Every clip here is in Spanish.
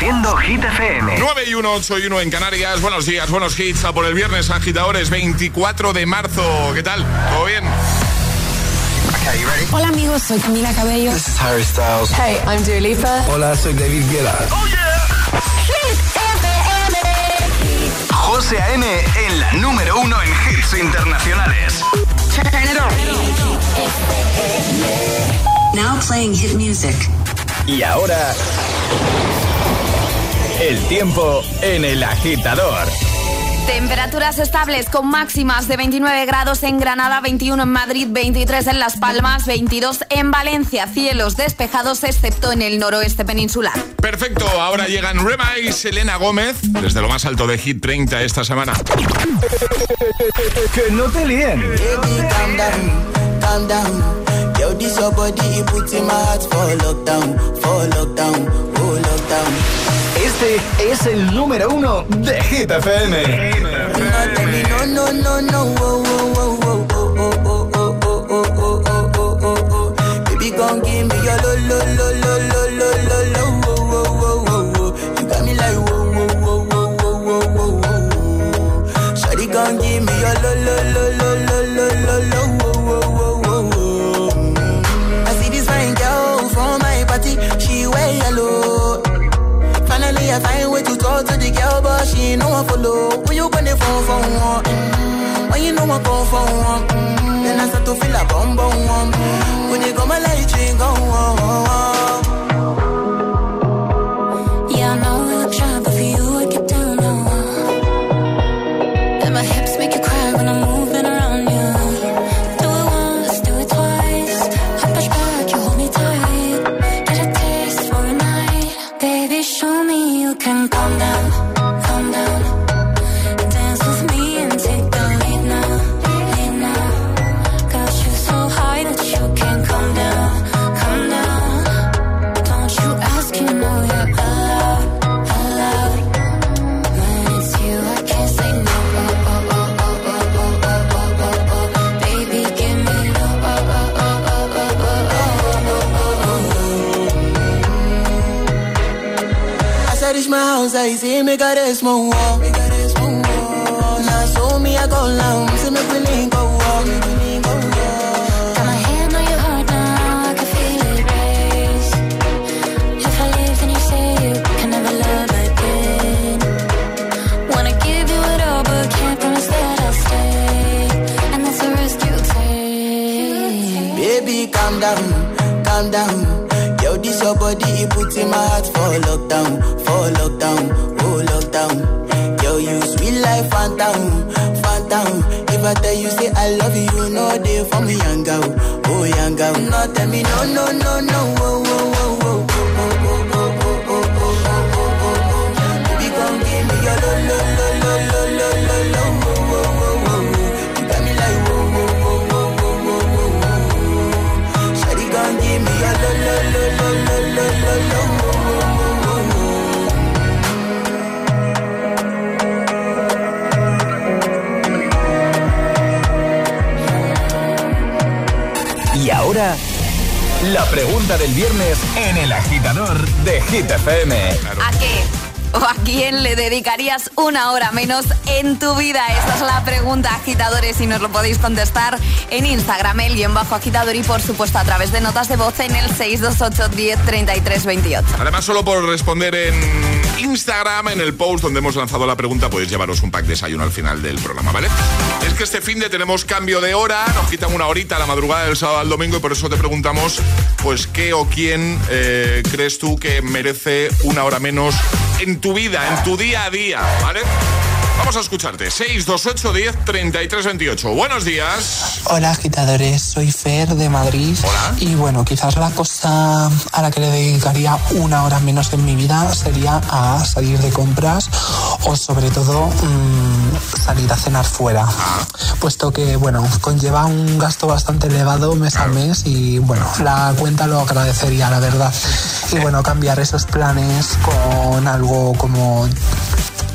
Reproduciendo Hit FM. 9 y 1, 8 y 1 en Canarias. Buenos días, buenos hits. A por el viernes, agitadores, 24 de marzo. ¿Qué tal? ¿Todo bien? Hola amigos, soy Camila Cabello. This is Harry Styles. Hey, I'm Dua Lipa. Hola, soy David Guetta. Oh yeah. Hit FM. José A.M. en la número uno en hits internacionales. Now playing hit music. Y ahora el tiempo en el agitador. Temperaturas estables con máximas de 29 grados en Granada, 21 en Madrid, 23 en Las Palmas, 22 en Valencia. Cielos despejados excepto en el noroeste peninsular. Perfecto, ahora llegan Rema y Selena Gómez desde lo más alto de Hit 30 esta semana. que no te líen. Oh. Este es el número uno de Hit. No, no, no, no, oh, oh, oh, oh, oh, oh, oh, oh, oh, oh, oh, oh, oh, oh. Oh, but she no one follow. When you gonna phone for one? Mm-hmm. When you know I come for one? Mm-hmm. Then I start to feel a bum bum one. When you come, my light ring go on. Yeah, I that quién le dedicarías una hora menos en tu vida? Esa es la pregunta, agitadores, y nos lo podéis contestar en Instagram, el guion bajo agitador, y por supuesto a través de notas de voz en el 628 10 33 28. Además, solo por responder en Instagram, en el post donde hemos lanzado la pregunta, podéis llevaros un pack de desayuno al final del programa, ¿vale? Es que este fin de tenemos cambio de hora, nos quitan una horita la madrugada del sábado al domingo y por eso te preguntamos, pues, ¿qué o quién eh, crees tú que merece una hora menos en tu vida, en tu día a día, ¿vale? Vamos a escucharte. 628 10 33 28. Buenos días. Hola agitadores, soy Fer de Madrid. Hola. Y bueno, quizás la cosa a la que le dedicaría una hora menos en mi vida sería a salir de compras o sobre todo mmm, salir a cenar fuera. Ah. Puesto que bueno, conlleva un gasto bastante elevado mes a mes y bueno, la cuenta lo agradecería, la verdad. Y bueno, cambiar esos planes con algo como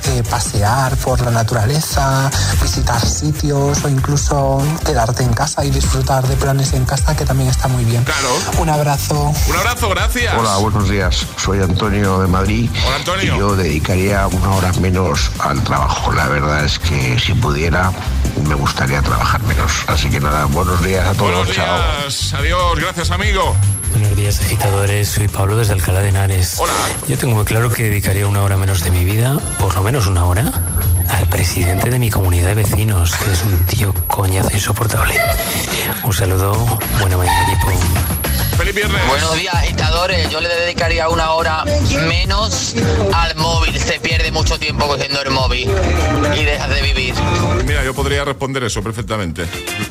eh, pasear por la naturaleza, visitar sitios o incluso quedarte en casa y disfrutar de planes en casa, que también está muy bien. Claro. Un abrazo. Un abrazo, gracias. Hola, buenos días. Soy Antonio de Madrid. Hola, Antonio. Y yo dedicaría una hora menos al trabajo. La verdad es que si pudiera, me gustaría trabajar menos. Así que nada, buenos días a todos. Buenos Chao. Adiós, gracias, amigo. Buenos días, agitadores. Soy Pablo desde Alcalá de Henares. Hola. Yo tengo muy claro que dedicaría una hora menos de mi vida, por lo menos una hora, al presidente de mi comunidad de vecinos, que es un tío coñazo insoportable. Un saludo, buena mañana, equipo. Feliz viernes. Buenos días, agitadores. Yo le dedicaría una hora menos al móvil. Se pierde mucho tiempo cogiendo el móvil y dejas de vivir. Mira, yo podría responder eso perfectamente.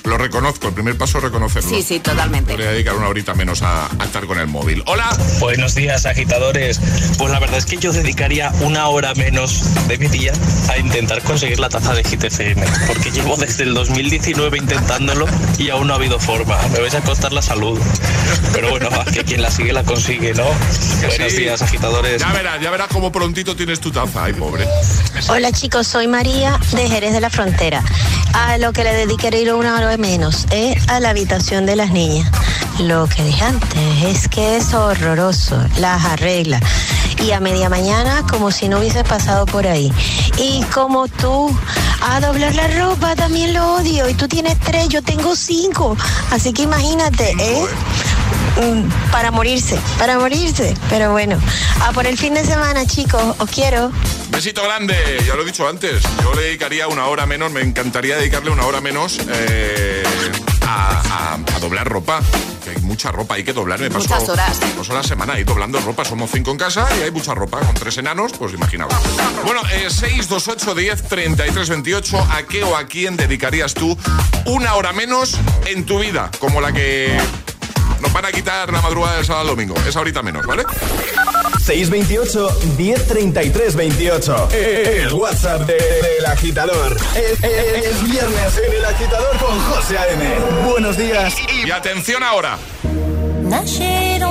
Lo reconozco, el primer paso es reconocerlo. Sí, sí, totalmente. Podría dedicar una horita menos a, a estar con el móvil. Hola. Buenos días, agitadores. Pues la verdad es que yo dedicaría una hora menos de mi día a intentar conseguir la taza de GTFM, porque llevo desde el 2019 intentándolo y aún no ha habido forma. Me vais a costar la salud. Pero bueno, que quien la sigue la consigue, ¿no? Buenos sí. días, agitadores. Ya verás, ya verás cómo prontito tienes tu taza. Ay, pobre. Hola chicos, soy María de Jerez de la Frontera. A lo que le dedicaré una hora menos es a la habitación de las niñas. Lo que dije antes es que es horroroso, las arregla. Y a media mañana como si no hubiese pasado por ahí. Y como tú, a doblar la ropa también lo odio. Y tú tienes tres, yo tengo cinco. Así que imagínate, ¿eh? Mm, Para morirse, para morirse. Pero bueno, a por el fin de semana, chicos, os quiero. Besito grande, ya lo he dicho antes. Yo le dedicaría una hora menos, me encantaría dedicarle una hora menos eh, a, a- a doblar ropa. Que hay mucha ropa, hay que doblar. Me paso, Muchas horas. paso la semana ahí doblando ropa. Somos cinco en casa y hay mucha ropa. Con tres enanos, pues imaginaos. Bueno, eh, 628 10 33 28. ¿A qué o a quién dedicarías tú una hora menos en tu vida? Como la que nos van a quitar la madrugada del sábado al domingo. Es ahorita menos, ¿vale? 628 1033 28. El WhatsApp de- del agitador. Es, es- es viernes en el agitador con José A.M. Buenos días. Y atención ahora. Nager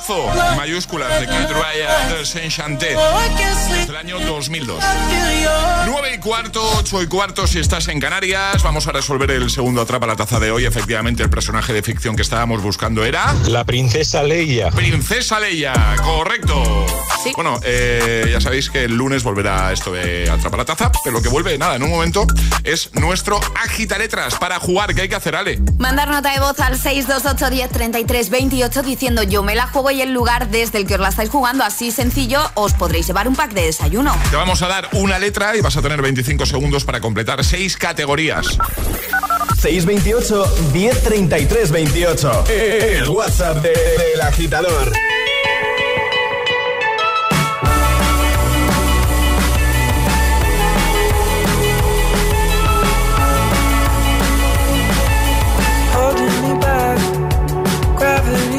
temazo en mayúsculas de Kid Ryan de Saint Chanté del año 2002. 9 y cuarto, 8 y cuarto si estás en Canarias. Vamos a resolver el segundo atrapa la taza de hoy. Efectivamente, el personaje de ficción que estábamos buscando era. La princesa Leia. Princesa Leia, correcto. Bueno, eh, ya sabéis que el lunes volverá esto de Atrapa la Taza, pero lo que vuelve, nada, en un momento, es nuestro agita letras para jugar. ¿Qué hay que hacer, Ale? Mandar nota de voz al 628 10 33 28 diciendo yo me la juego y el lugar desde el que os la estáis jugando. Así sencillo, os podréis llevar un pack de desayuno. Te vamos a dar una letra y vas a tener 25 segundos para completar seis categorías. 628 1033 28. El WhatsApp de- del agitador.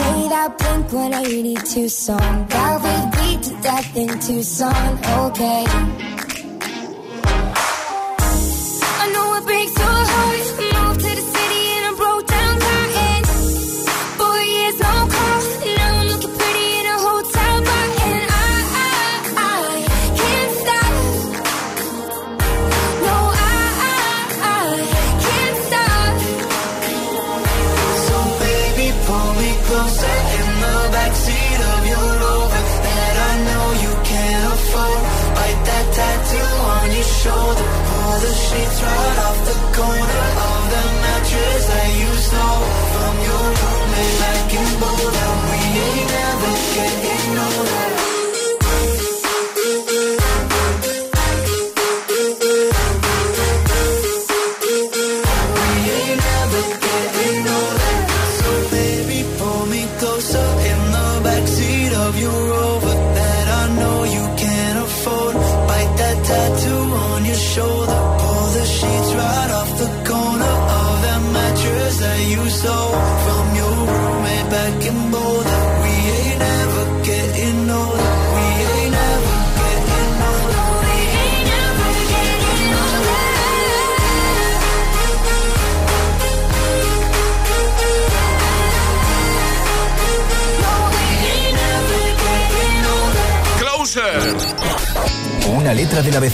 Play that Blink 182 song. Would beat to death in Tucson. Okay.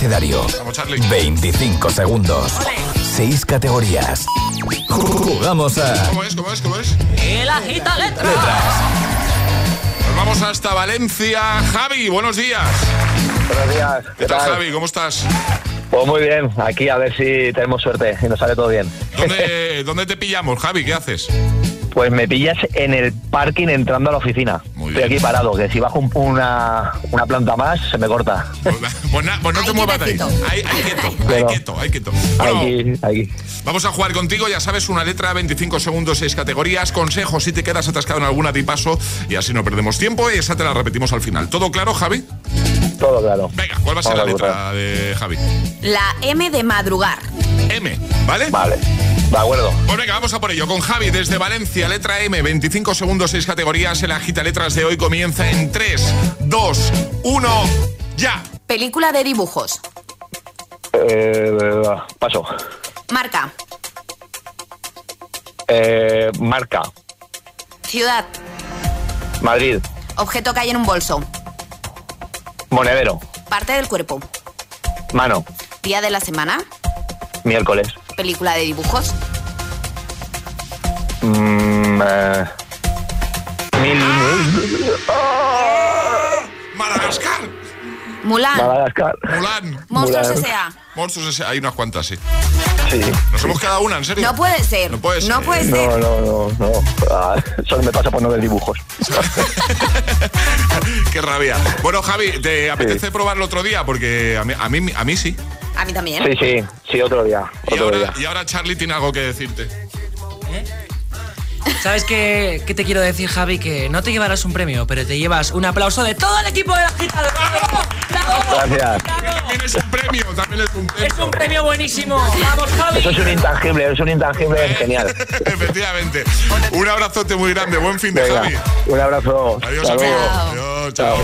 Abecedario. Vamos, Charlie. 25 segundos. 6 categorías. Jugamos a ¿Cómo es? ¿Cómo es? ¿Cómo es? El agita letra. letras. Nos vamos hasta Valencia. Javi, buenos días. Buenos días. ¿Qué tal, Javi? ¿Cómo estás? Pues muy bien, aquí a ver si tenemos suerte y nos sale todo bien. ¿Dónde, ¿Dónde te pillamos, Javi? ¿Qué haces? Pues me pillas en el parking entrando a la oficina. Estoy aquí parado, que si bajo un- una, una planta más se me corta. Pues, na- pues no te muevas de ahí. Ahí, ahí quieto, ahí quieto, ahí quieto. Bueno, Aquí, aquí. Vamos a jugar contigo, ya sabes, una letra, 25 segundos, 6 categorías, consejos si te quedas atascado en alguna de paso y así no perdemos tiempo y esa te la repetimos al final. ¿Todo claro, Javi? Todo claro. Venga, ¿cuál va a ser Vamos la letra de Javi? La M de madrugar. M, ¿vale? Vale, de acuerdo. Pues venga, vamos a por ello. Con Javi desde Valencia, letra M, 25 segundos, 6 categorías. El agita letras de hoy comienza en 3, 2, 1, ya. Película de dibujos. Eh, paso. Marca. Eh, marca. Ciudad. Madrid. Objeto que hay en un bolso. Monedero. Parte del cuerpo. Mano. Día de la semana. Miércoles. Película de dibujos. Mm, eh, mil. Madagascar. Mulan. Madagascar. Mulan. Monstruos. S.A. Monstruos S.A. Hay unas cuantas, sí. Sí. Nos hemos quedado una, ¿en serio? No puede ser. No puede ser. No puede ser. No, no, no, no. Ah, solo me pasa por no ver dibujos. Qué rabia. Bueno, Javi, ¿te apetece probarlo otro día? Porque a mí, a mí, a mí sí. A mí también. Sí, sí, sí, otro día. Y Otro ahora, día. y ahora Charlie tiene algo que decirte. ¿Sabes qué, qué te quiero decir, Javi? Que no te llevarás un premio, pero te llevas un aplauso de todo el equipo de la agitador. Gracias. También es un premio, también es un premio. Es un premio buenísimo. Vamos, Javi. Eso es un intangible, es un intangible genial. Efectivamente. Un abrazote muy grande. Buen fin de Venga, Javi. un abrazo. Adiós, amigo. Adiós, chao.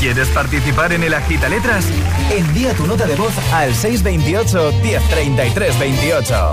¿Quieres participar en el Agita Letras? Envía tu nota de voz al 628 1033 28.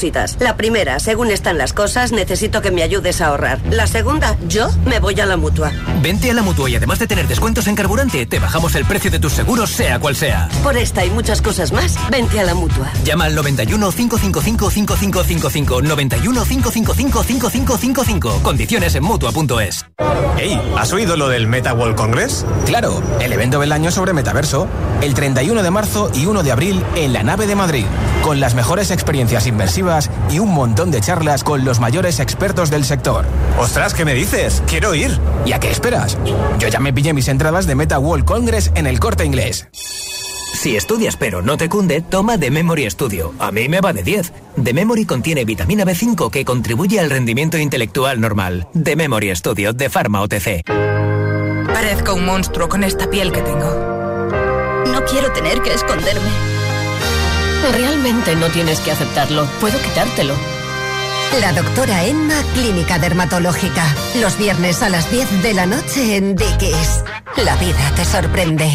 cositas. La primera, según están las cosas, necesito que me ayudes a ahorrar. La segunda, yo me voy a la mutua. Vente a la mutua y además de tener descuentos en carburante, te bajamos el precio de tus seguros, sea cual sea. Por esta y muchas cosas más, vente a la mutua. Llama al 91 555 5555. 91 555 5555. Condiciones en mutua.es. Hey, ¿has oído lo del Meta World Congress? Claro, el evento del año sobre metaverso. El 31 de marzo y 1 de abril en la nave de Madrid. Con las mejores experiencias inmersivas y un montón de charlas con los mayores expertos del sector. Ostras, ¿qué me dices? Quiero ir. ¿Y a qué esperas? Yo ya me pillé mis entradas de Meta World Congress en el corte inglés. Si estudias pero no te cunde, toma The Memory Studio. A mí me va de 10. The Memory contiene vitamina B5 que contribuye al rendimiento intelectual normal. The Memory Studio de Pharma OTC. Parezco un monstruo con esta piel que tengo. No quiero tener que esconderme. Realmente no tienes que aceptarlo. Puedo quitártelo. La doctora Emma, Clínica Dermatológica. Los viernes a las 10 de la noche en Dickies. La vida te sorprende.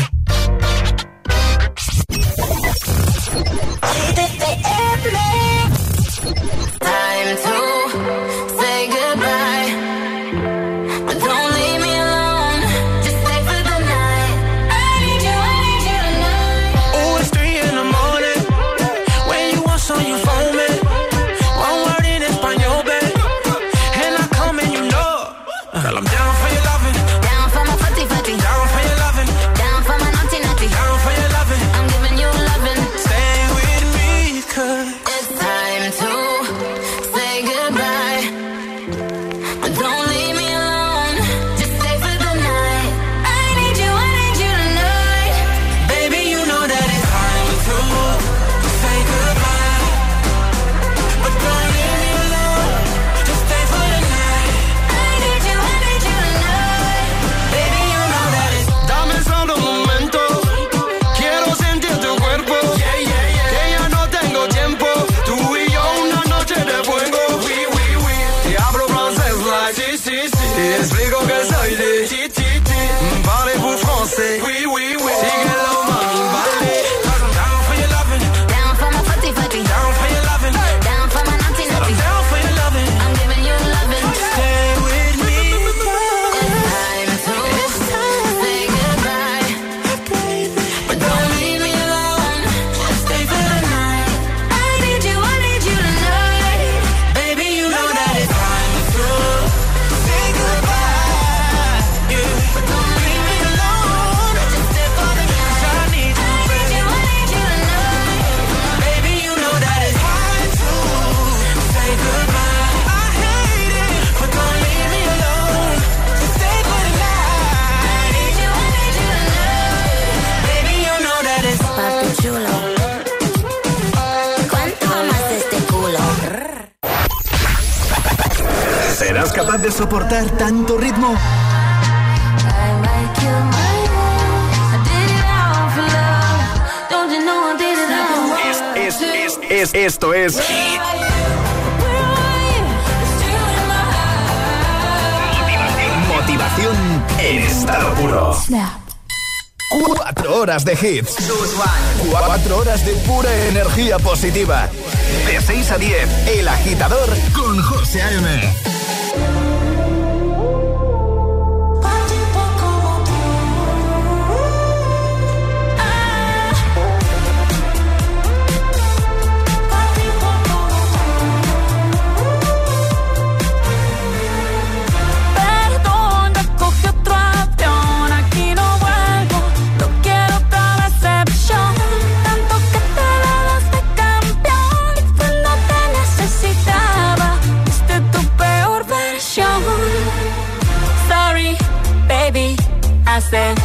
Ritmo? Es, es, es, esto es motivación en estado puro. Cuatro horas de hits. Cuatro horas de pura energía positiva. De 6 a 10, El Agitador con José A.M. hace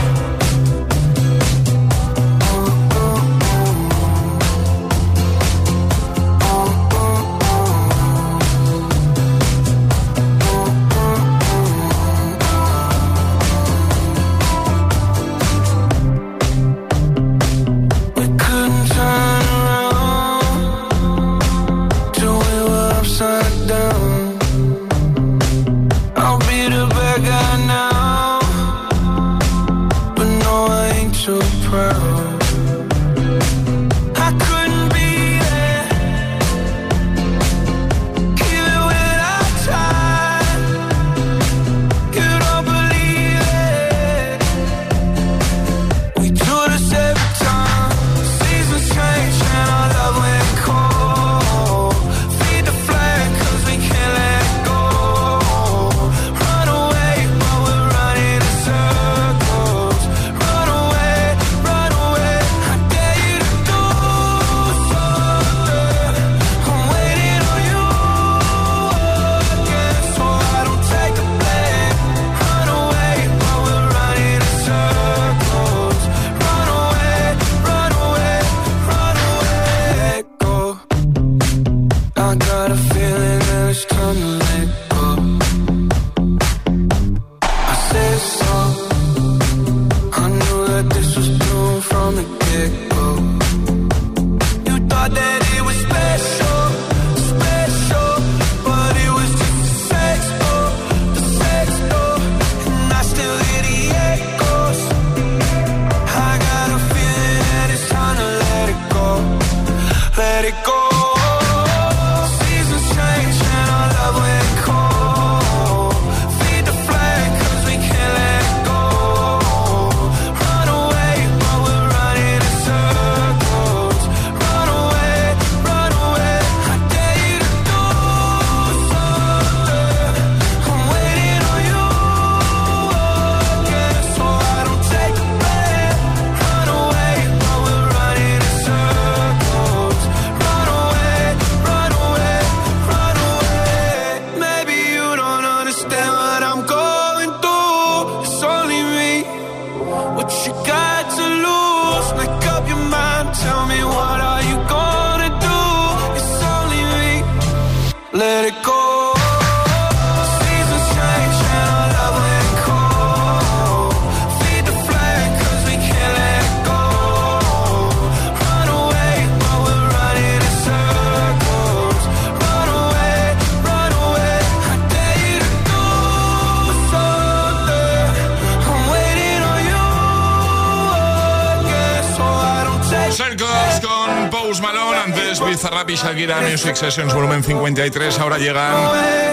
Music Sessions volumen 53. Ahora llegan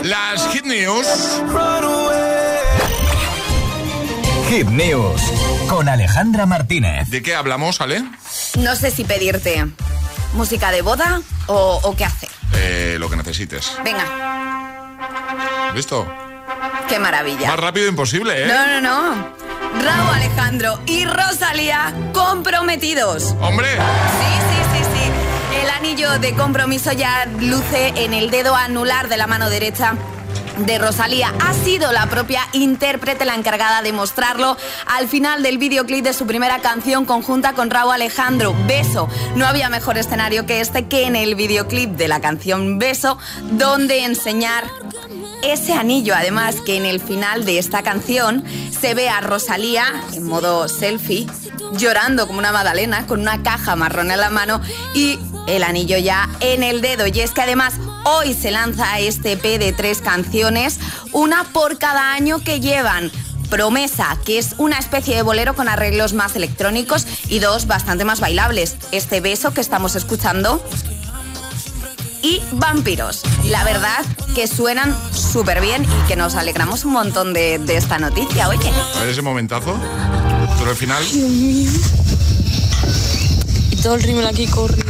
las Hit News. Hit News con Alejandra Martínez. ¿De qué hablamos, Ale? No sé si pedirte música de boda o, o qué hacer. Eh, lo que necesites. Venga, ¿Listo? qué maravilla. Más rápido imposible, ¿eh? No, no, no. Raúl Alejandro y Rosalía comprometidos. ¡Hombre! Sí. El anillo de compromiso ya luce en el dedo anular de la mano derecha de Rosalía. Ha sido la propia intérprete la encargada de mostrarlo al final del videoclip de su primera canción conjunta con Raúl Alejandro, Beso. No había mejor escenario que este que en el videoclip de la canción Beso, donde enseñar ese anillo, además que en el final de esta canción se ve a Rosalía en modo selfie, llorando como una magdalena, con una caja marrón en la mano y el anillo ya en el dedo. Y es que además hoy se lanza este EP de tres canciones, una por cada año que llevan. Promesa, que es una especie de bolero con arreglos más electrónicos y dos bastante más bailables. Este beso que estamos escuchando y Vampiros. La verdad que suenan súper bien y que nos alegramos un montón de, de esta noticia, oye. A ver ese momentazo. Pero al final. Y todo el rímel aquí corre.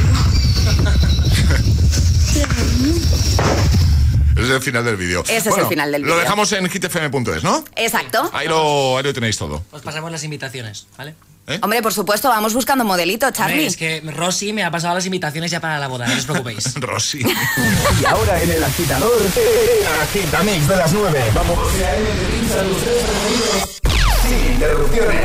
Es el final del vídeo. Ese es el final del Lo vídeo. dejamos en hitfm.es, ¿no? Exacto. Ahí lo, ahí lo tenéis todo. Os pasamos las invitaciones, ¿vale? Hombre, por supuesto, vamos buscando modelito, Hombre, Charlie. es que Rosy me ha pasado las invitaciones ya para la boda, no os preocupéis. Rosy. Y ahora en el agitador, eh, Agitamix de las 9. Vamos. Sin interrupciones.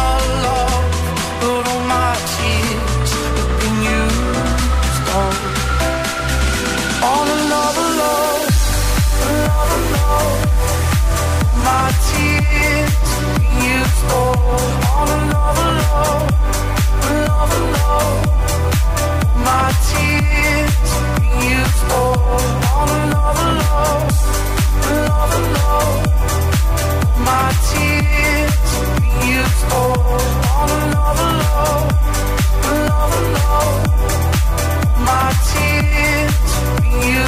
My tears have been used on. All another love, another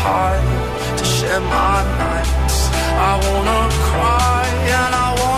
Tired to share my nights. I wanna cry and I wanna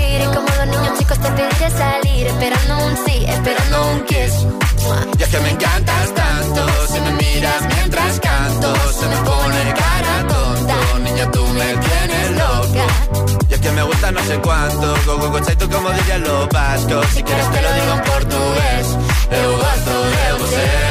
Chicos te pediré salir, esperando un sí, esperando un kiss. Y es que me encantas tanto, si me miras mientras canto, se me pone cara tonto, niña tú me tienes loca. Y es que me gusta no sé cuánto, go go go tú como dirían los vascos, si quieres te lo digo en portugués, eu gosto de você.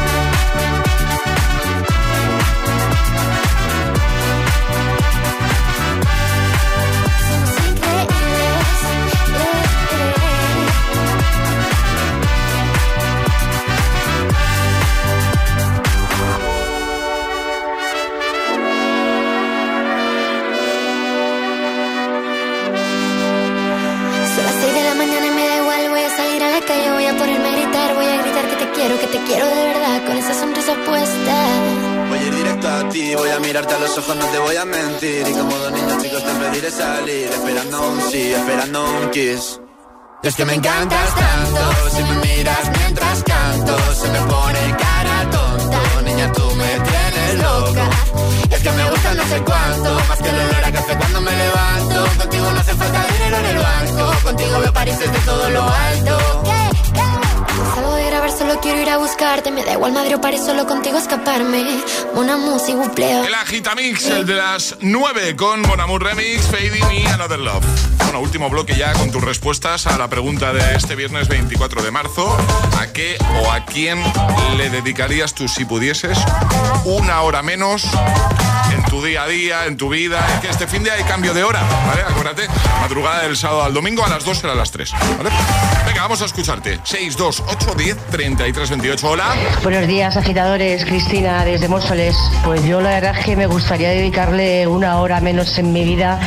Y como dos niños chicos te pediré salir, esperando un sí, esperando un kiss. Es que me encantas tanto, si me miras mientras canto, se me pone cara tonta. Niña, tú me tienes loca. Y es que me gusta no sé cuánto, más que el olor a café cuando me levanto. Contigo no hace falta dinero en el banco, contigo veo París desde todo lo alto. Salgo de grabar, solo quiero ir a buscarte, me da igual Madrid o solo contigo escaparme. Una música, bupleo. El Agitamix, el de las 9 con Bon Amour Remix, Fading y Another Love. Bueno, último bloque ya con tus respuestas a la pregunta de este viernes 24 de marzo. ¿A qué o a quién le dedicarías tú, si pudieses, una hora menos en tu día a día, en tu vida. Es que este fin de hay cambio de hora, ¿vale? Acuérdate, madrugada del sábado al domingo a las 2 será a las 3, ¿vale? Venga, vamos a escucharte. 6, 2, 8, 10, 33, 28. Hola. Buenos días, agitadores. Cristina, desde Móstoles. Pues yo la verdad es que me gustaría dedicarle una hora menos en mi vida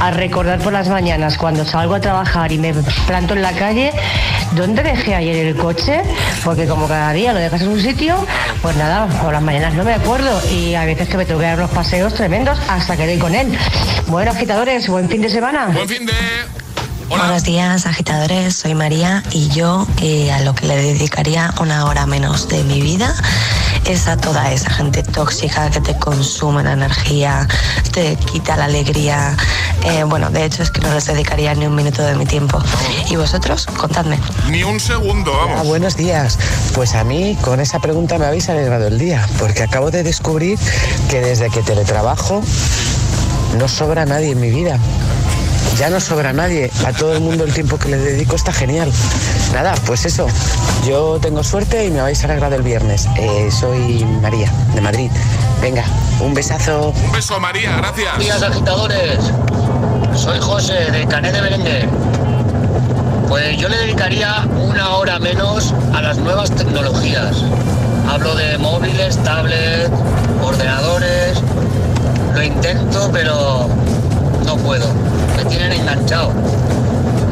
a recordar por las mañanas cuando salgo a trabajar y me planto en la calle, ¿dónde dejé ayer el coche? Porque como cada día lo dejas en un sitio, pues nada, por las mañanas no me acuerdo y a veces que me tengo que dar unos paseos tremendos hasta que doy con él. Bueno, agitadores, buen fin de semana. Buen fin de... Buenos días, agitadores. Soy María y yo eh, a lo que le dedicaría una hora menos de mi vida es a toda esa gente tóxica que te consume la energía, te quita la alegría. Eh, bueno, de hecho es que no les dedicaría ni un minuto de mi tiempo. ¿Y vosotros? Contadme. Ni un segundo, vamos. Ah, buenos días. Pues a mí con esa pregunta me habéis alegrado el día, porque acabo de descubrir que desde que teletrabajo no sobra nadie en mi vida ya no sobra nadie. A todo el mundo el tiempo que le dedico está genial. Nada, pues eso. Yo tengo suerte y me vais a alegrado el viernes. Eh, soy María, de Madrid. Venga, un besazo. Un beso, María, gracias. Días agitadores. Soy José, de Canet de Berenguer. Pues yo le dedicaría una hora menos a las nuevas tecnologías. Hablo de móviles, tablets, ordenadores. Lo intento, pero no puedo. Me tienen enganchado.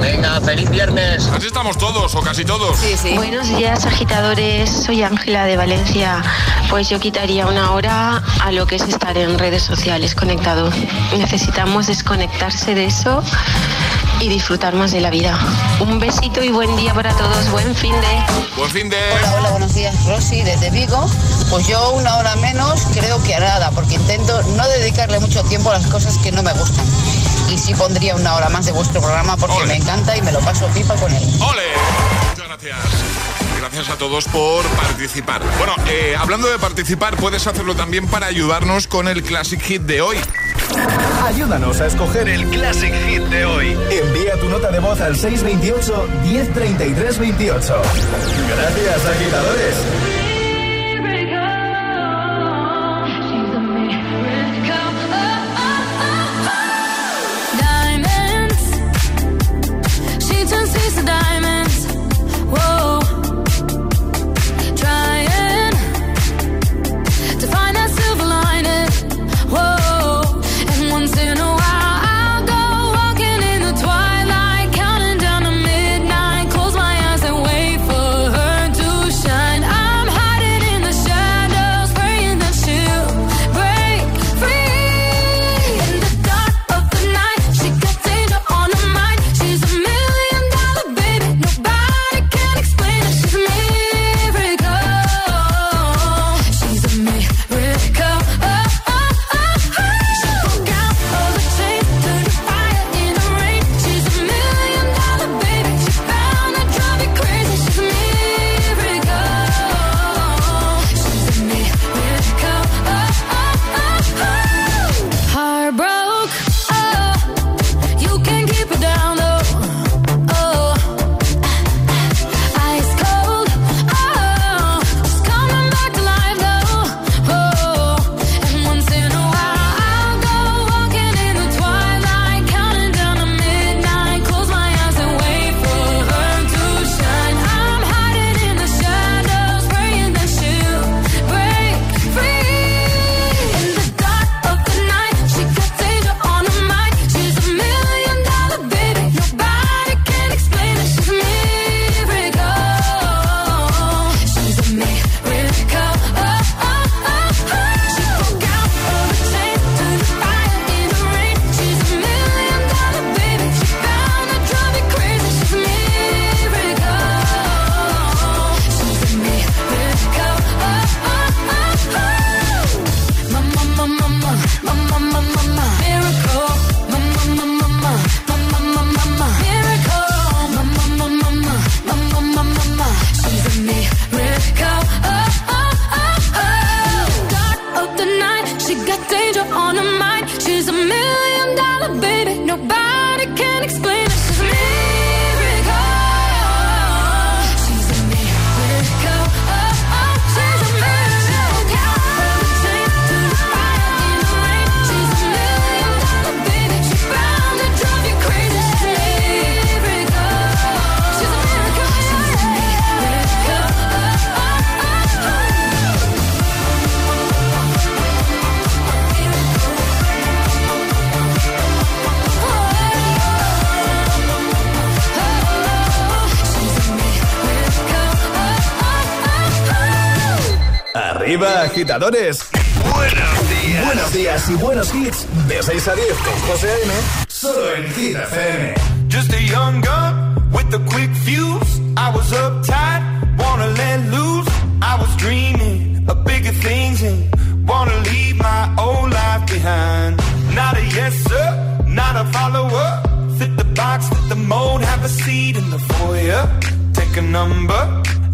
Venga, feliz viernes. Así estamos todos, o casi todos. Sí, sí. Buenos días, agitadores. Soy Ángela de Valencia. Pues yo quitaría una hora a lo que es estar en redes sociales conectado. Necesitamos desconectarse de eso y disfrutar más de la vida. Un besito y buen día para todos. Buen fin de. Buen fin de. Hola, hola, buenos días, Rosy, desde Vigo. Pues yo una hora menos creo que nada, porque intento no dedicarle mucho tiempo a las cosas que no me gustan. Y sí pondría una hora más de vuestro programa porque me encanta y me lo paso pipa con él. ¡Ole! Muchas gracias. Gracias a todos por participar. Bueno, eh, hablando de participar, puedes hacerlo también para ayudarnos con el Classic Hit de hoy. Ayúdanos a escoger el Classic Hit de hoy. Envía tu nota de voz al 628 1033 28. Gracias, agitadores. is a dime Arriba, agitadores. Buenos días. Buenos días y buenos hits. De 6 a 10 con José A.M. Solo en Hit FM. Just a young gun with a quick fuse. I was uptight, wanna let loose. I was dreaming of bigger things and wanna leave my old life behind. Not a yes, sir, not a follower. Fit the box, fit the mold, have a seat in the foyer. Take a number.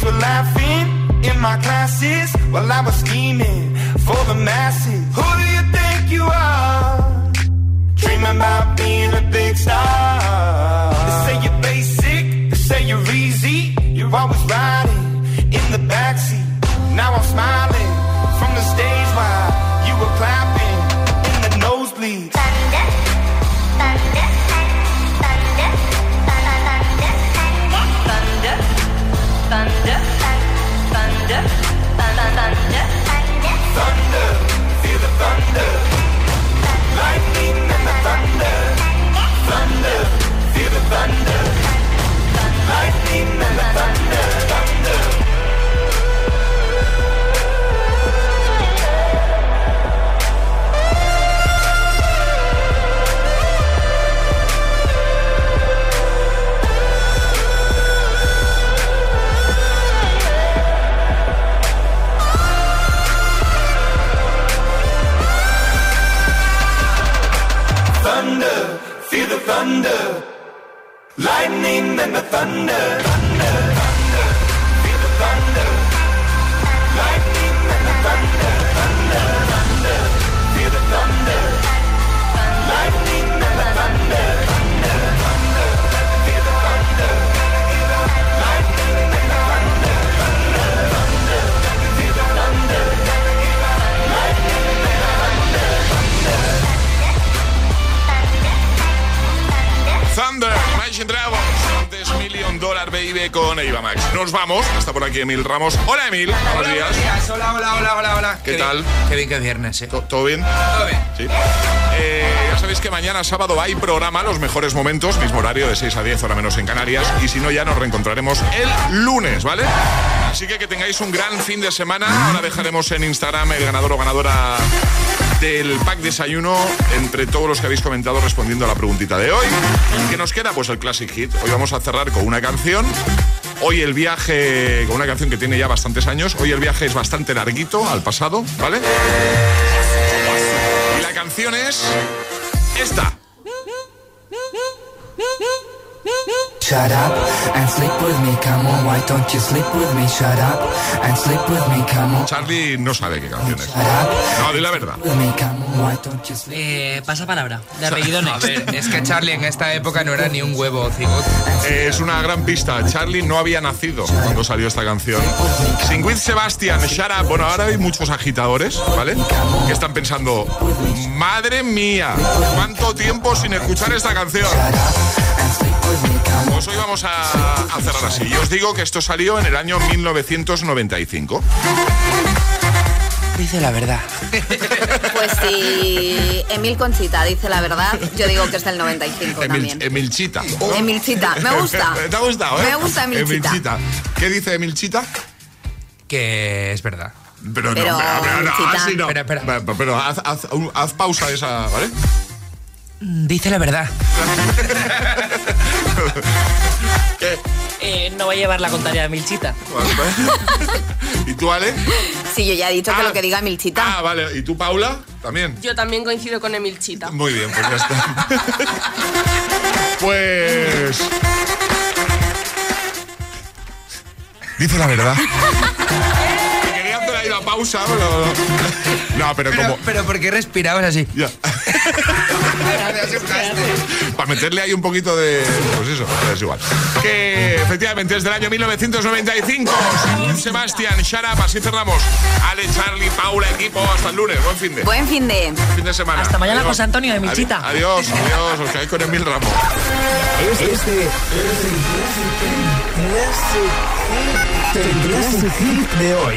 kids were laughing in my classes while I was scheming for the masses. Who do you think you are? Dreaming about being a big star. They say you're basic, they say you're easy. You're always riding lightning and the thunder, Imagine Dragons. Antes Million Dollar Baby con Eva Max. Nos vamos. Está por aquí Emil Ramos. Hola Emil. Buenos Hola, días. buenos días. Hola, hola, hola, hola, hola. ¿Qué tal? Qué bien que es viernes, eh. ¿Todo bien? Todo bien. Sí. Eh, ya sabéis que mañana sábado hay programa Los Mejores Momentos, mismo horario de 6 a 10, hora menos en Canarias. Y si no, ya nos reencontraremos el lunes, ¿vale? Así que que tengáis un gran fin de semana. Ahora dejaremos en Instagram el ganador o ganadora del pack desayuno entre todos los que habéis comentado respondiendo a la preguntita de hoy. ¿Qué nos queda? Pues el Classic Hit. Hoy vamos a cerrar con una canción. Hoy el viaje, con una canción que tiene ya bastantes años, hoy el viaje es bastante larguito al pasado, ¿vale? Y la canción es esta. Shut up and sleep with me, come on. Why don't you sleep with me? Shut up and sleep with me, come on. Charlie no sabe qué canción es. No, di la verdad. Eh, pasa palabra. De apellido A ver, es que Charlie en esta época no era ni un huevo cigot. Eh, es una gran pista. Charlie no había nacido cuando salió esta canción. Sin With Sebastian, Shut Up. Bueno, ahora hay muchos agitadores, ¿vale? Que están pensando, madre mía, ¿cuánto tiempo sin escuchar esta canción? Pues hoy vamos a, a cerrar así. Y os digo que esto salió en el año 1995. Dice la verdad. Pues si Emil Conchita dice la verdad, yo digo que es del 95 Emil, también. Emilchita. Emilchita, me gusta. ¿Te ha gustado, eh? Me gusta Emilchita. ¿Qué dice Emilchita? Que es verdad. Pero, Pero, no, pero, pero no, Emilchita. así no. Espera, espera. Pero, pero haz, haz- un- haz pausa esa, ¿vale? Dice la verdad. ¿Qué? Eh, no va a llevar la contraria de Milchita. ¿Y tú, Ale? Sí, yo ya he dicho que Ah. lo que diga Emilchita. Ah, vale. ¿Y tú, Paula? También. Yo también coincido con Emilchita. Muy bien, pues ya está. pues. Dice la verdad. Pausa, pero. No, pero Pero, como. pero ¿por qué respirabas así? Ya. Para meterle ahí un poquito de. Pues eso, es igual. Que efectivamente es del año 1995. Sebastián, Shut Up, así cerramos. Ale, Charlie, Paula, equipo, hasta el lunes. Buen fin de. Buen fin de. Fin de semana. Hasta mañana, Adiós. José Antonio de Michita. Adi- Adiós, adiós. Os caéis con Emil Ramos. Este es el Classic Hit de hoy.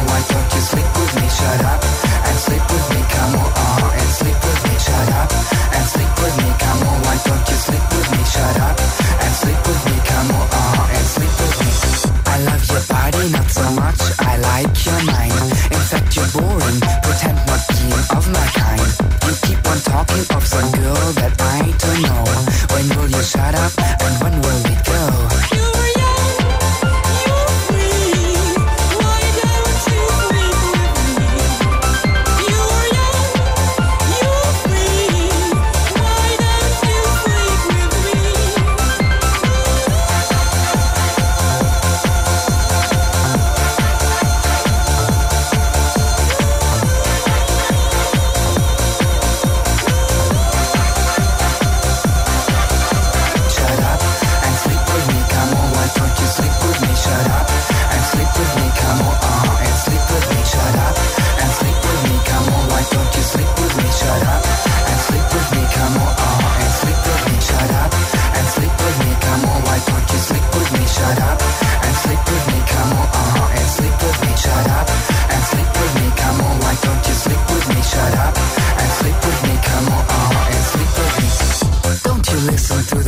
why don't you sleep with me? Shut up and sleep with me, come on, uh-huh, and sleep with me. Shut up and sleep with me, come on, why don't you sleep with me? Shut up and sleep with me, come on, uh-huh, and sleep with me. I love your body, not so much. I like your mind. You're boring. Pretend not of my kind. You keep on talking some girl that I don't know. When will you shut up and when will we go?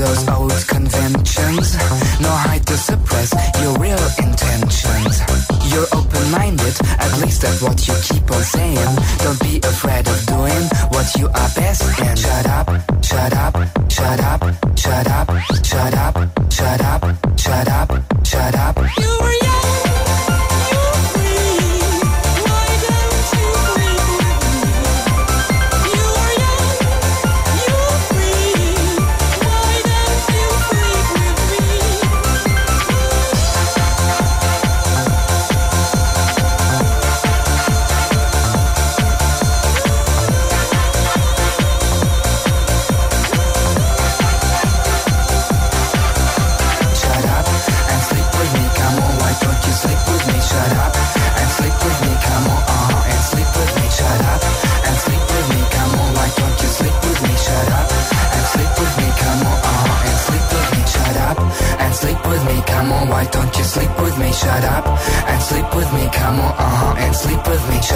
Those old conventions? No hide to suppress your real intentions. You're open-minded, at least that's what you keep on saying. Don't be afraid of doing what you are best in. Shut up, shut up, shut up, shut up, shut up, shut up, shut up, shut